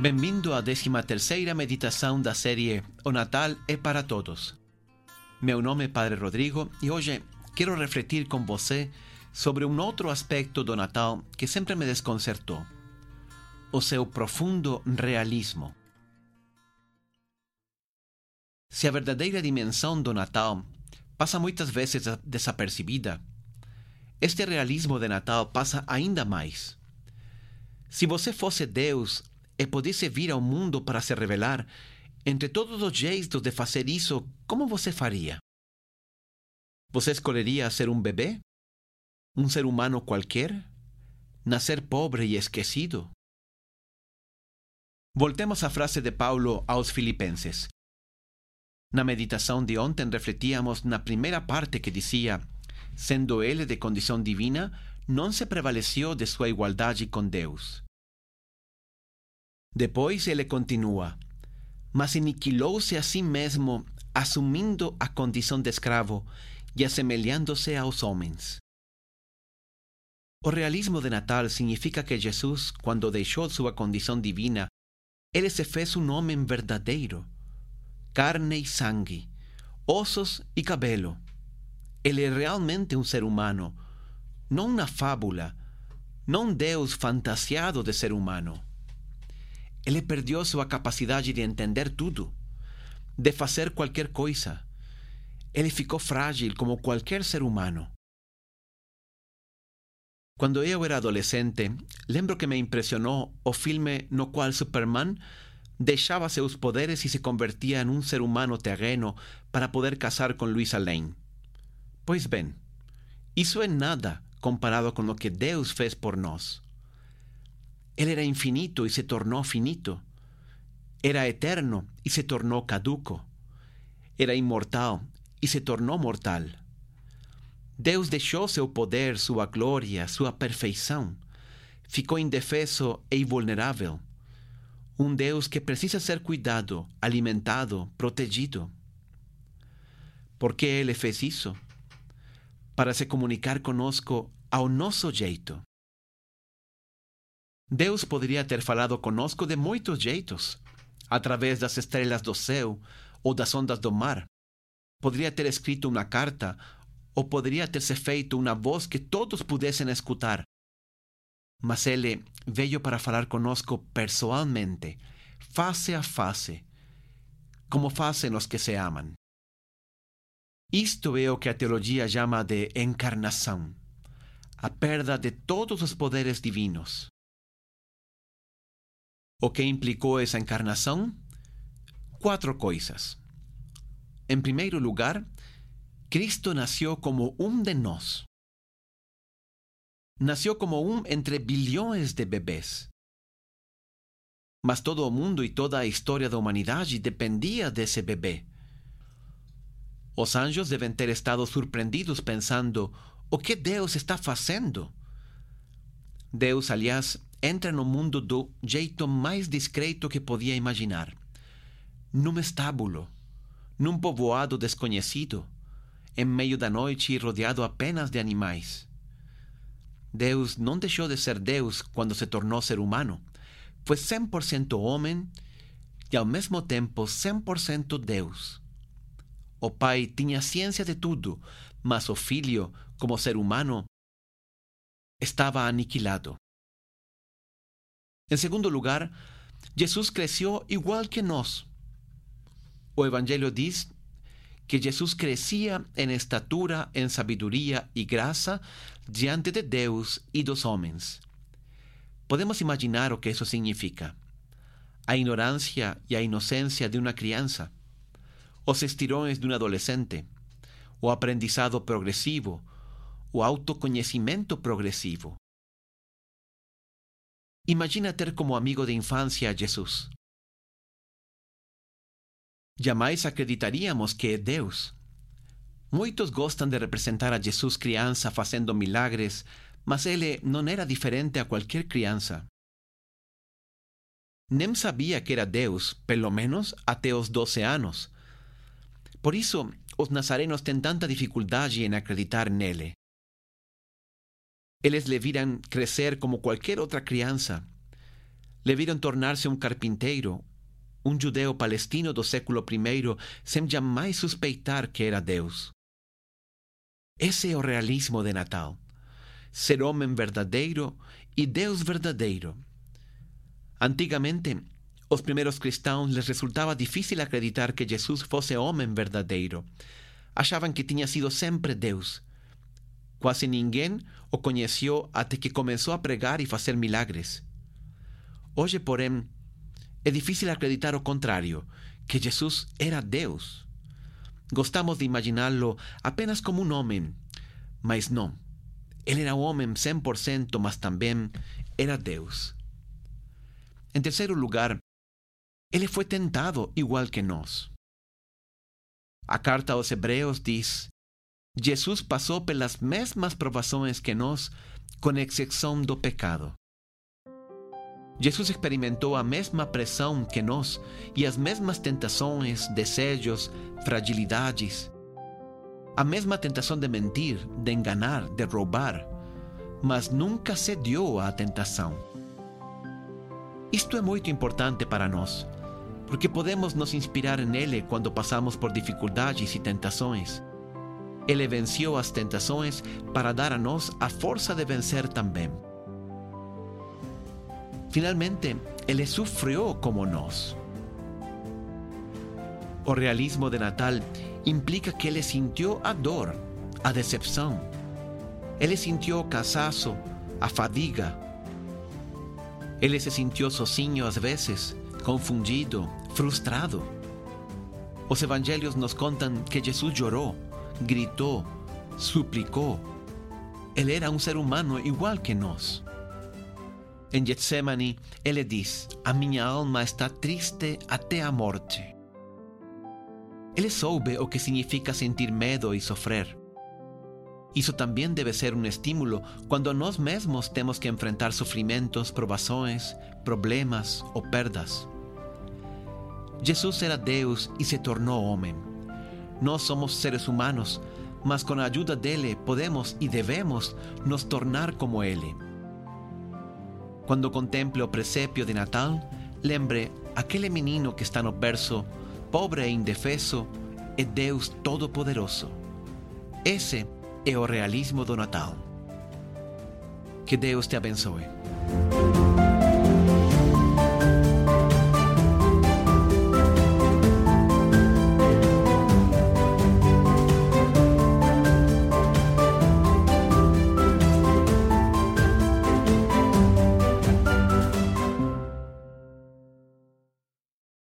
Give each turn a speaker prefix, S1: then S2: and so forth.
S1: Bem-vindo à 13ª meditação da série O Natal é para Todos. Meu nome é Padre Rodrigo e hoje quero refletir com você sobre um outro aspecto do Natal que sempre me desconcertou: o seu profundo realismo. Se a verdadeira dimensão do Natal passa muitas vezes desapercebida, este realismo de Natal passa ainda mais. Se você fosse Deus e pudesse vir ao mundo para se revelar, entre todos os jeitos de fazer isso, como você faria? Você escolheria ser um bebê? Um ser humano qualquer? Nascer pobre e esquecido? Voltemos à frase de Paulo aos Filipenses. Na meditação de ontem refletíamos na primeira parte que dizia: sendo ele de condição divina, não se prevaleceu de sua igualdade com Deus Depois ele continua: Mas aniquilou-se a si mesmo, assumindo a condição de escravo e assemelhando-se aos homens. O realismo de Natal significa que Jesus, quando deixou sua condição divina, ele se fez um homem verdadeiro, carne e sangue, ossos e cabelo. Ele é realmente um ser humano, não uma fábula, não Deus fantasiado de ser humano. Ele perdeu sua capacidade de entender tudo, de fazer qualquer coisa. Ele ficou frágil como qualquer ser humano. Quando eu era adolescente, lembro que me impressionou o filme no qual Superman deixava seus poderes e se convertia em um ser humano terreno para poder casar com Luisa Lane. Pois bem, isso é nada comparado com o que Deus fez por nós. Él era infinito y se tornó finito. Era eterno y se tornó caduco. Era inmortal y se tornou mortal. Deus deixou seu poder, sua glória, sua perfeição. Ficou indefeso e invulnerável. Um Deus que precisa ser cuidado, alimentado, protegido. Por que ele fez? Para se comunicar conosco ao nosso jeito. Deus poderia ter falado conosco de muitos jeitos, através das estrelas do céu ou das ondas do mar. Poderia ter escrito uma carta ou poderia ter feito uma voz que todos pudessem escutar. Mas ele veio para falar conosco pessoalmente, face a face, como fazem os que se amam. Isto é o que a teologia chama de encarnação, a perda de todos os poderes divinos. O que implicou essa encarnação? Quatro coisas. Em primeiro lugar, Cristo nasceu como um de nós. Nasceu como um entre bilhões de bebês. Mas todo o mundo e toda a história da humanidade dependia desse bebê. Os anjos devem ter estado surpreendidos pensando: o que Deus está fazendo? Deus, aliás, entra no mundo do jeito mais discreto que podia imaginar. Num estábulo, num povoado desconhecido, em meio da noite e rodeado apenas de animais. Deus não deixou de ser Deus quando se tornou ser humano. Foi 100% homem e ao mesmo tempo 100% Deus. O Pai tinha ciência de tudo, mas o Filho, como ser humano, estava aniquilado. Em segundo lugar, Jesus cresceu igual que nós. O Evangelho diz que Jesus crescia em estatura, em sabedoria e graça diante de Deus e dos homens. Podemos imaginar o que isso significa. A ignorância e a inocência de uma criança, os estirões de um adolescente, o aprendizado progressivo, o autoconhecimento progressivo. Imagina ter como amigo de infância a Jesus. Jamais acreditaríamos que é Deus. Muitos gostam de representar a Jesus criança fazendo milagres, mas ele não era diferente a qualquer criança. Nem sabia que era Deus, pelo menos até os 12 anos. Por isso, os nazarenos têm tanta dificuldade em acreditar nele. Eles le viram crescer como qualquer outra criança. Le viram tornar-se um carpinteiro, um judeu palestino do século I, sem jamais suspeitar que era Deus. Esse é o realismo de Natal. Ser homem verdadeiro e Deus verdadeiro. Antigamente, os primeiros cristãos les resultava difícil acreditar que Jesus fosse homem verdadeiro. Achavam que tinha sido sempre Deus. Quase ninguém o conheceu até que começou a pregar e fazer milagres. Hoje, porém, é difícil acreditar o contrário, que Jesus era Deus. Gostamos de imaginá-lo apenas como um homem, mas não. Ele era um homem 100%, mas também era Deus. Em terceiro lugar, ele foi tentado igual que nós. A carta aos Hebreus diz: Jesus passou pelas mesmas provações que nós, com exceção do pecado. Jesus experimentou a mesma pressão que nós e as mesmas tentações, desejos, fragilidades. A mesma tentação de mentir, de enganar, de roubar, mas nunca cedeu à tentação. Isto é muito importante para nós, porque podemos nos inspirar nele quando passamos por dificuldades e tentações. Ele venceu as tentações para dar a nós a força de vencer também. Finalmente, ele sufrió como nós. O realismo de Natal implica que ele sintió a dor, a decepção. Ele sintió o cansaço, a fadiga. Ele se sintió sozinho às vezes, confundido, frustrado. Os evangelhos nos contam que Jesus chorou, gritou, suplicou. Ele era um ser humano igual que nós. Em Getsemane, ele diz: A minha alma está triste até a morte. Ele soube o que significa sentir medo e sofrer. Isso também deve ser um estímulo quando nós mesmos temos que enfrentar sofrimentos, provações, problemas ou perdas. Jesus era Deus e se tornou homem. Nós somos seres humanos, mas com a ajuda dele podemos e devemos nos tornar como ele. Quando contemple o presépio de Natal, lembre aquele menino que está no berço, pobre e indefeso, é Deus Todo-Poderoso. Esse é o realismo do Natal. Que Deus te abençoe.